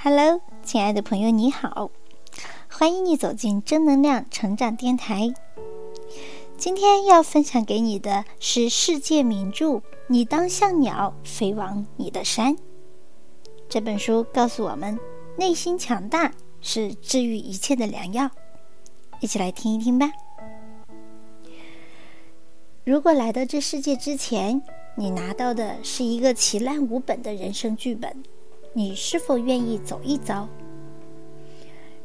Hello，亲爱的朋友，你好，欢迎你走进正能量成长电台。今天要分享给你的是世界名著《你当像鸟飞往你的山》这本书，告诉我们内心强大是治愈一切的良药。一起来听一听吧。如果来到这世界之前，你拿到的是一个奇烂无本的人生剧本，你是否愿意走一遭？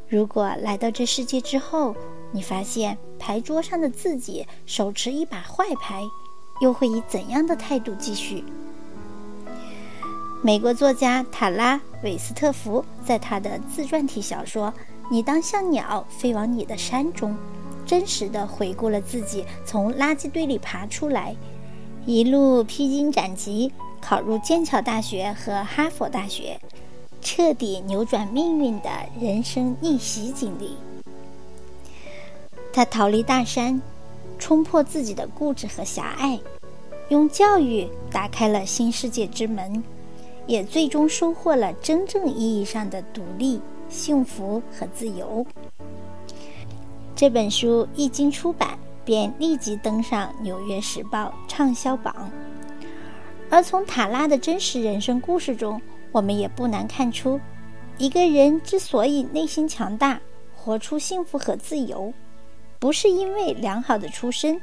如果来到这世界之后，你发现牌桌上的自己手持一把坏牌，又会以怎样的态度继续？美国作家塔拉·韦斯特福在他的自传体小说《你当像鸟飞往你的山》中。真实的回顾了自己从垃圾堆里爬出来，一路披荆斩棘，考入剑桥大学和哈佛大学，彻底扭转命运的人生逆袭经历。他逃离大山，冲破自己的固执和狭隘，用教育打开了新世界之门，也最终收获了真正意义上的独立、幸福和自由。这本书一经出版，便立即登上《纽约时报》畅销榜。而从塔拉的真实人生故事中，我们也不难看出，一个人之所以内心强大，活出幸福和自由，不是因为良好的出身，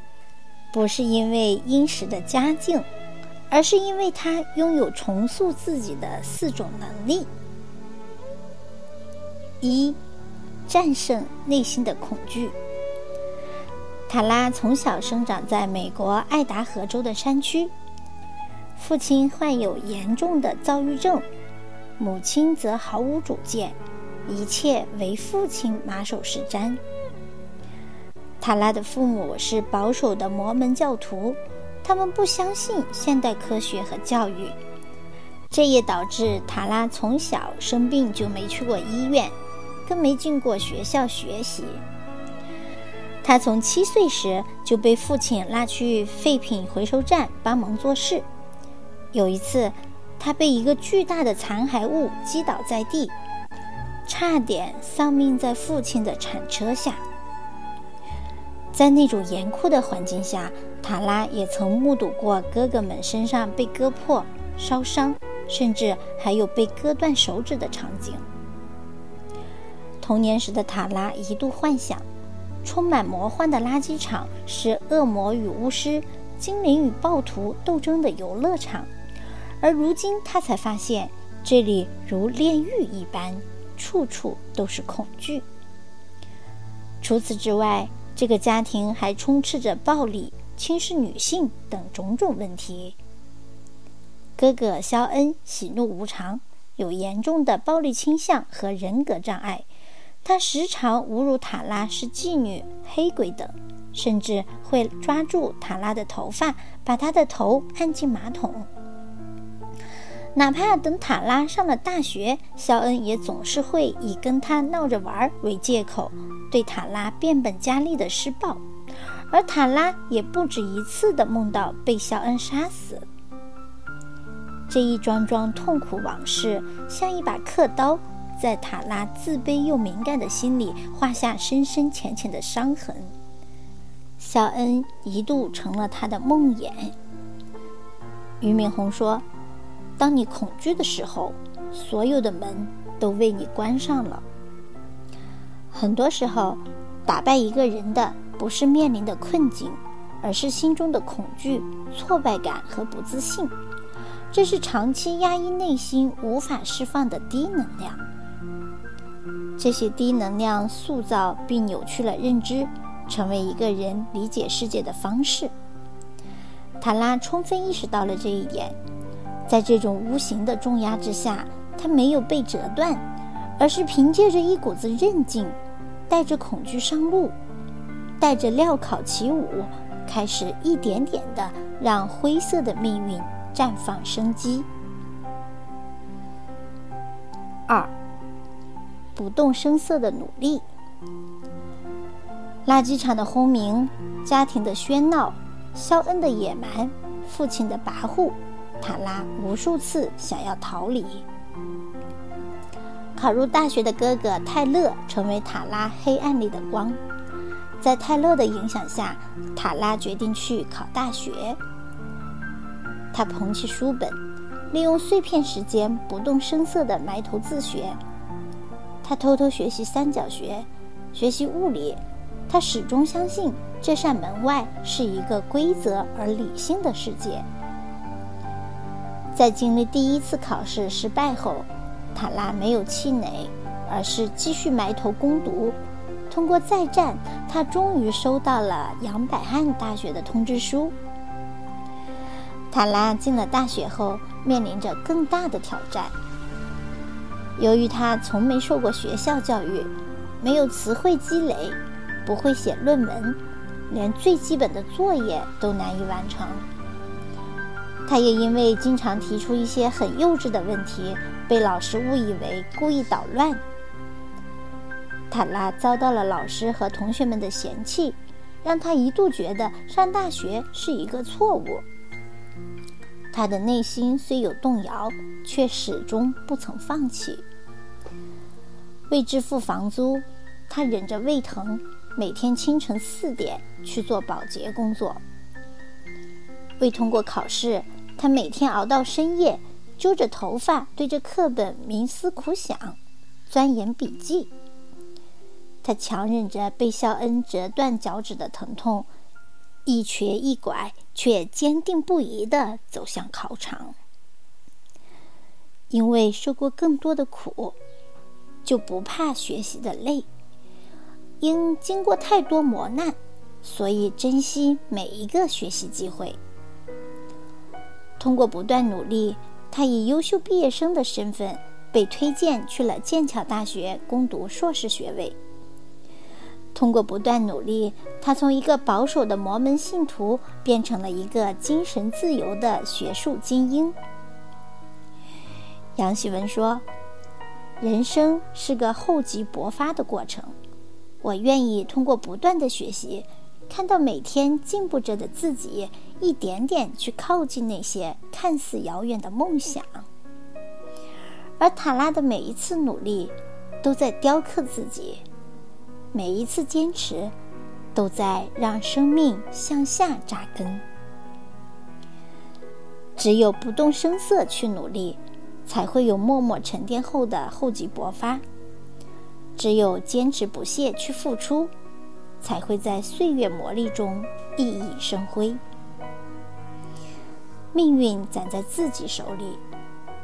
不是因为殷实的家境，而是因为他拥有重塑自己的四种能力：一。战胜内心的恐惧。塔拉从小生长在美国爱达荷州的山区，父亲患有严重的躁郁症，母亲则毫无主见，一切为父亲马首是瞻。塔拉的父母是保守的摩门教徒，他们不相信现代科学和教育，这也导致塔拉从小生病就没去过医院。更没进过学校学习。他从七岁时就被父亲拉去废品回收站帮忙做事。有一次，他被一个巨大的残骸物击倒在地，差点丧命在父亲的铲车下。在那种严酷的环境下，塔拉也曾目睹过哥哥们身上被割破、烧伤，甚至还有被割断手指的场景。童年时的塔拉一度幻想，充满魔幻的垃圾场是恶魔与巫师、精灵与暴徒斗争的游乐场，而如今他才发现，这里如炼狱一般，处处都是恐惧。除此之外，这个家庭还充斥着暴力、轻视女性等种种问题。哥哥肖恩喜怒无常，有严重的暴力倾向和人格障碍。他时常侮辱塔拉是妓女、黑鬼等，甚至会抓住塔拉的头发，把她的头按进马桶。哪怕等塔拉上了大学，肖恩也总是会以跟他闹着玩为借口，对塔拉变本加厉的施暴，而塔拉也不止一次的梦到被肖恩杀死。这一桩桩痛苦往事，像一把刻刀。在塔拉自卑又敏感的心里画下深深浅浅的伤痕。肖恩一度成了他的梦魇。俞敏洪说：“当你恐惧的时候，所有的门都为你关上了。”很多时候，打败一个人的不是面临的困境，而是心中的恐惧、挫败感和不自信。这是长期压抑内心无法释放的低能量。这些低能量塑造并扭曲了认知，成为一个人理解世界的方式。塔拉充分意识到了这一点，在这种无形的重压之下，他没有被折断，而是凭借着一股子韧劲，带着恐惧上路，带着镣铐起舞，开始一点点的让灰色的命运绽放生机。二。不动声色的努力，垃圾场的轰鸣，家庭的喧闹，肖恩的野蛮，父亲的跋扈，塔拉无数次想要逃离。考入大学的哥哥泰勒成为塔拉黑暗里的光。在泰勒的影响下，塔拉决定去考大学。他捧起书本，利用碎片时间不动声色地埋头自学。他偷偷学习三角学，学习物理。他始终相信这扇门外是一个规则而理性的世界。在经历第一次考试失败后，塔拉没有气馁，而是继续埋头攻读。通过再战，他终于收到了杨百翰大学的通知书。塔拉进了大学后，面临着更大的挑战。由于他从没受过学校教育，没有词汇积累，不会写论文，连最基本的作业都难以完成。他也因为经常提出一些很幼稚的问题，被老师误以为故意捣乱。塔拉遭到了老师和同学们的嫌弃，让他一度觉得上大学是一个错误。他的内心虽有动摇，却始终不曾放弃。为支付房租，他忍着胃疼，每天清晨四点去做保洁工作。为通过考试，他每天熬到深夜，揪着头发对着课本冥思苦想，钻研笔记。他强忍着被肖恩折断脚趾的疼痛，一瘸一拐却坚定不移地走向考场。因为受过更多的苦，就不怕学习的累。因经过太多磨难，所以珍惜每一个学习机会。通过不断努力，他以优秀毕业生的身份被推荐去了剑桥大学攻读硕士学位。通过不断努力，他从一个保守的摩门信徒变成了一个精神自由的学术精英。杨希文说：“人生是个厚积薄发的过程，我愿意通过不断的学习，看到每天进步着的自己，一点点去靠近那些看似遥远的梦想。而塔拉的每一次努力，都在雕刻自己。”每一次坚持，都在让生命向下扎根。只有不动声色去努力，才会有默默沉淀后的厚积薄发；只有坚持不懈去付出，才会在岁月磨砺中熠熠生辉。命运攒在自己手里，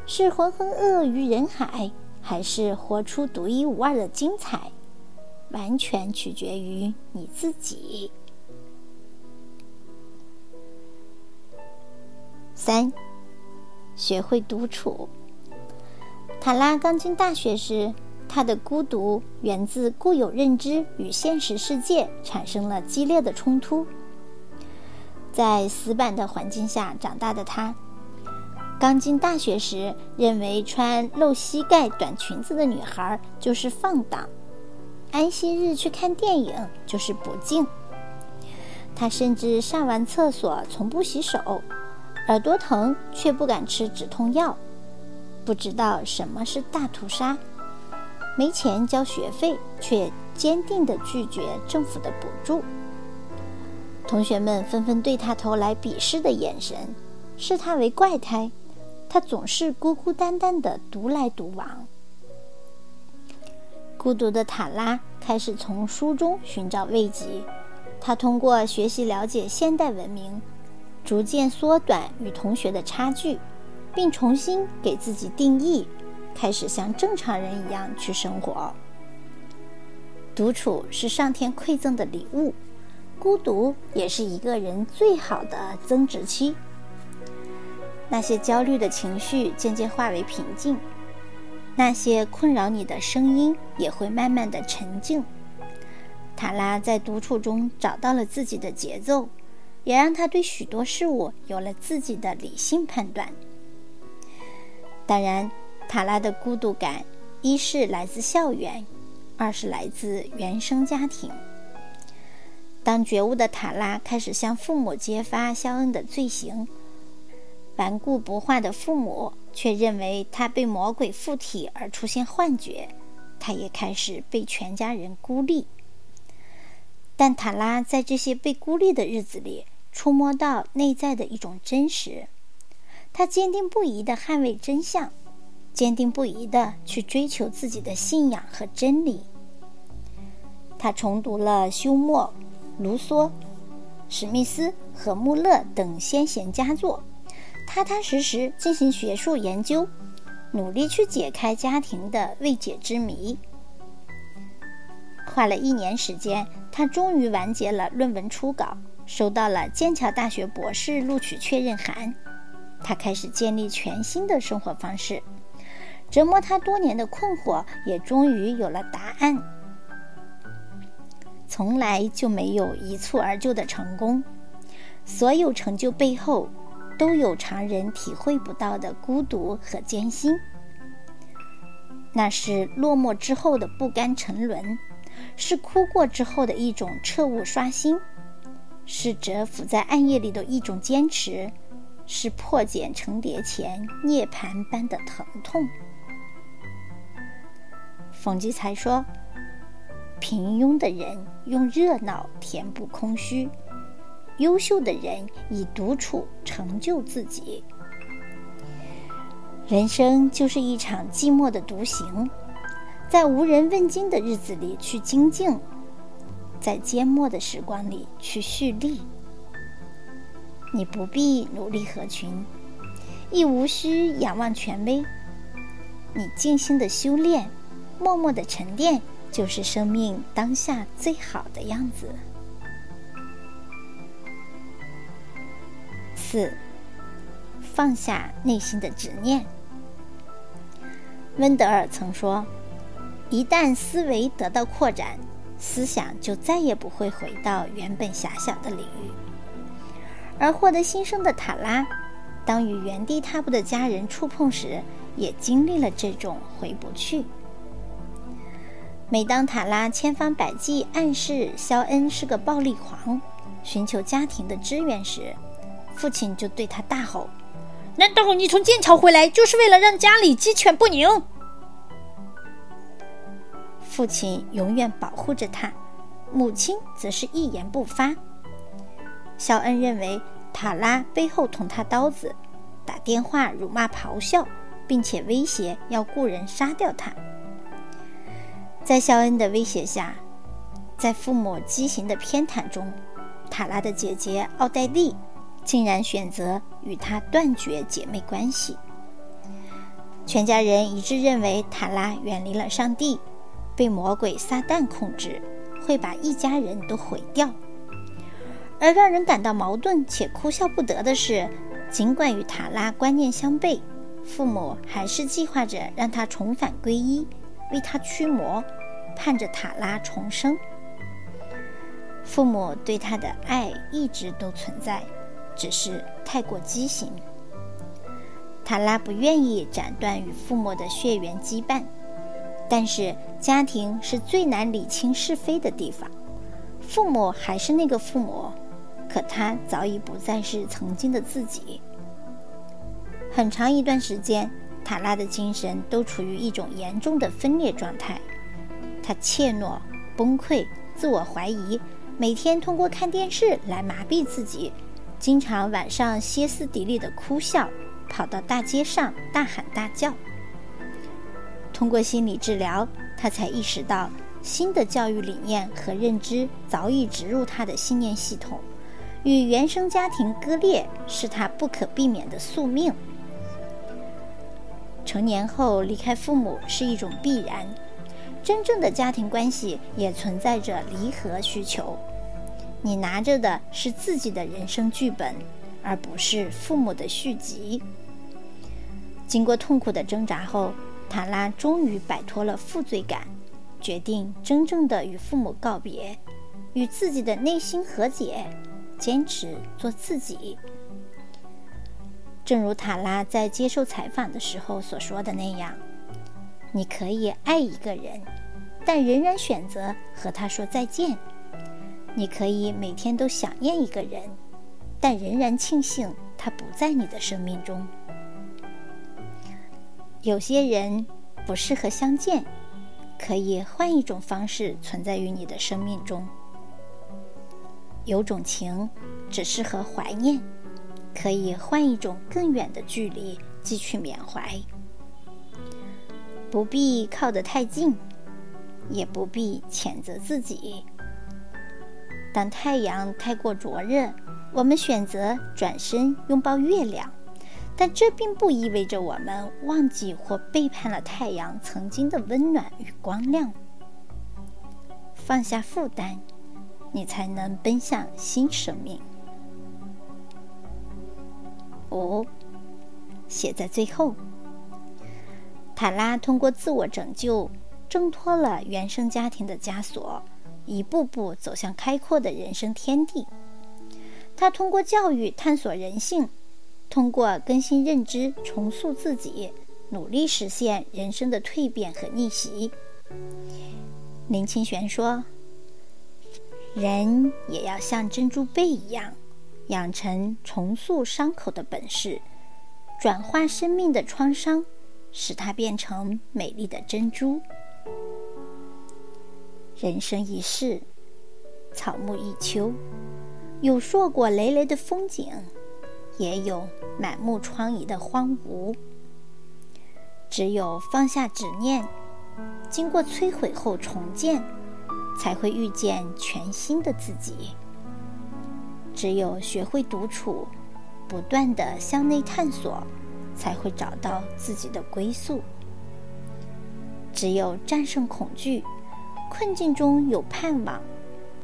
是浑浑噩噩于人海，还是活出独一无二的精彩？完全取决于你自己。三，学会独处。塔拉刚进大学时，他的孤独源自固有认知与现实世界产生了激烈的冲突。在死板的环境下长大的他，刚进大学时认为穿露膝盖短裙子的女孩就是放荡。安息日去看电影就是不敬。他甚至上完厕所从不洗手，耳朵疼却不敢吃止痛药，不知道什么是大屠杀，没钱交学费却坚定地拒绝政府的补助。同学们纷纷对他投来鄙视的眼神，视他为怪胎。他总是孤孤单单的独来独往。孤独的塔拉开始从书中寻找慰藉。他通过学习了解现代文明，逐渐缩短与同学的差距，并重新给自己定义，开始像正常人一样去生活。独处是上天馈赠的礼物，孤独也是一个人最好的增值期。那些焦虑的情绪渐渐化为平静。那些困扰你的声音也会慢慢的沉静。塔拉在独处中找到了自己的节奏，也让他对许多事物有了自己的理性判断。当然，塔拉的孤独感，一是来自校园，二是来自原生家庭。当觉悟的塔拉开始向父母揭发肖恩的罪行，顽固不化的父母。却认为他被魔鬼附体而出现幻觉，他也开始被全家人孤立。但塔拉在这些被孤立的日子里，触摸到内在的一种真实，他坚定不移地捍卫真相，坚定不移地去追求自己的信仰和真理。他重读了休谟、卢梭、史密斯和穆勒等先贤佳作。踏踏实实进行学术研究，努力去解开家庭的未解之谜。花了一年时间，他终于完结了论文初稿，收到了剑桥大学博士录取确认函。他开始建立全新的生活方式，折磨他多年的困惑也终于有了答案。从来就没有一蹴而就的成功，所有成就背后。都有常人体会不到的孤独和艰辛，那是落寞之后的不甘沉沦，是哭过之后的一种彻悟刷新，是蛰伏在暗夜里的一种坚持，是破茧成蝶前涅槃般的疼痛。冯骥才说：“平庸的人用热闹填补空虚。”优秀的人以独处成就自己。人生就是一场寂寞的独行，在无人问津的日子里去精进，在缄默的时光里去蓄力。你不必努力合群，亦无需仰望权威。你静心的修炼，默默的沉淀，就是生命当下最好的样子。四，放下内心的执念。温德尔曾说：“一旦思维得到扩展，思想就再也不会回到原本狭小的领域。”而获得新生的塔拉，当与原地踏步的家人触碰时，也经历了这种回不去。每当塔拉千方百计暗示肖恩是个暴力狂，寻求家庭的支援时，父亲就对他大吼：“难道你从剑桥回来就是为了让家里鸡犬不宁？”父亲永远保护着他，母亲则是一言不发。肖恩认为塔拉背后捅他刀子，打电话辱骂、咆哮，并且威胁要雇人杀掉他。在肖恩的威胁下，在父母畸形的偏袒中，塔拉的姐姐奥黛丽。竟然选择与他断绝姐妹关系，全家人一致认为塔拉远离了上帝，被魔鬼撒旦控制，会把一家人都毁掉。而让人感到矛盾且哭笑不得的是，尽管与塔拉观念相悖，父母还是计划着让他重返皈依，为他驱魔，盼着塔拉重生。父母对他的爱一直都存在。只是太过畸形。塔拉不愿意斩断与父母的血缘羁绊，但是家庭是最难理清是非的地方。父母还是那个父母，可他早已不再是曾经的自己。很长一段时间，塔拉的精神都处于一种严重的分裂状态。他怯懦、崩溃、自我怀疑，每天通过看电视来麻痹自己。经常晚上歇斯底里的哭笑，跑到大街上大喊大叫。通过心理治疗，他才意识到新的教育理念和认知早已植入他的信念系统，与原生家庭割裂是他不可避免的宿命。成年后离开父母是一种必然，真正的家庭关系也存在着离合需求。你拿着的是自己的人生剧本，而不是父母的续集。经过痛苦的挣扎后，塔拉终于摆脱了负罪感，决定真正的与父母告别，与自己的内心和解，坚持做自己。正如塔拉在接受采访的时候所说的那样：“你可以爱一个人，但仍然选择和他说再见。”你可以每天都想念一个人，但仍然庆幸他不在你的生命中。有些人不适合相见，可以换一种方式存在于你的生命中。有种情只适合怀念，可以换一种更远的距离继续缅怀。不必靠得太近，也不必谴责自己。当太阳太过灼热，我们选择转身拥抱月亮。但这并不意味着我们忘记或背叛了太阳曾经的温暖与光亮。放下负担，你才能奔向新生命。五，写在最后。塔拉通过自我拯救，挣脱了原生家庭的枷锁，一步步走向开阔的人生天地。他通过教育探索人性。通过更新认知、重塑自己，努力实现人生的蜕变和逆袭。林清玄说：“人也要像珍珠贝一样，养成重塑伤口的本事，转化生命的创伤，使它变成美丽的珍珠。人生一世，草木一秋，有硕果累累的风景。”也有满目疮痍的荒芜。只有放下执念，经过摧毁后重建，才会遇见全新的自己。只有学会独处，不断的向内探索，才会找到自己的归宿。只有战胜恐惧，困境中有盼望，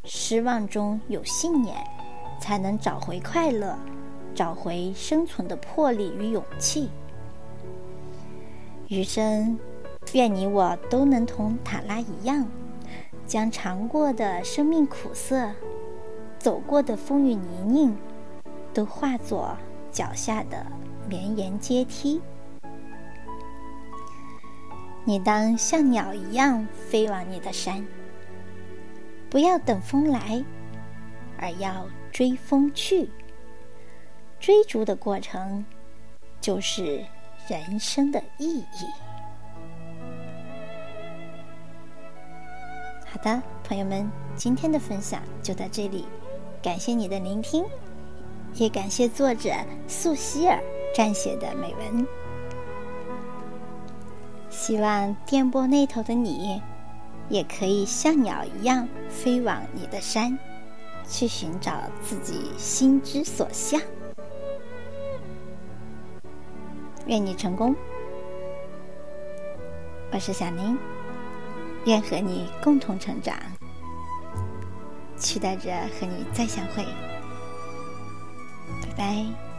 失望中有信念，才能找回快乐。找回生存的魄力与勇气。余生，愿你我都能同塔拉一样，将尝过的生命苦涩、走过的风雨泥泞，都化作脚下的绵延阶梯。你当像鸟一样飞往你的山，不要等风来，而要追风去。追逐的过程，就是人生的意义。好的，朋友们，今天的分享就到这里，感谢你的聆听，也感谢作者素希尔撰写的美文。希望电波那头的你，也可以像鸟一样飞往你的山，去寻找自己心之所向。愿你成功，我是小宁，愿和你共同成长，期待着和你再相会，拜拜。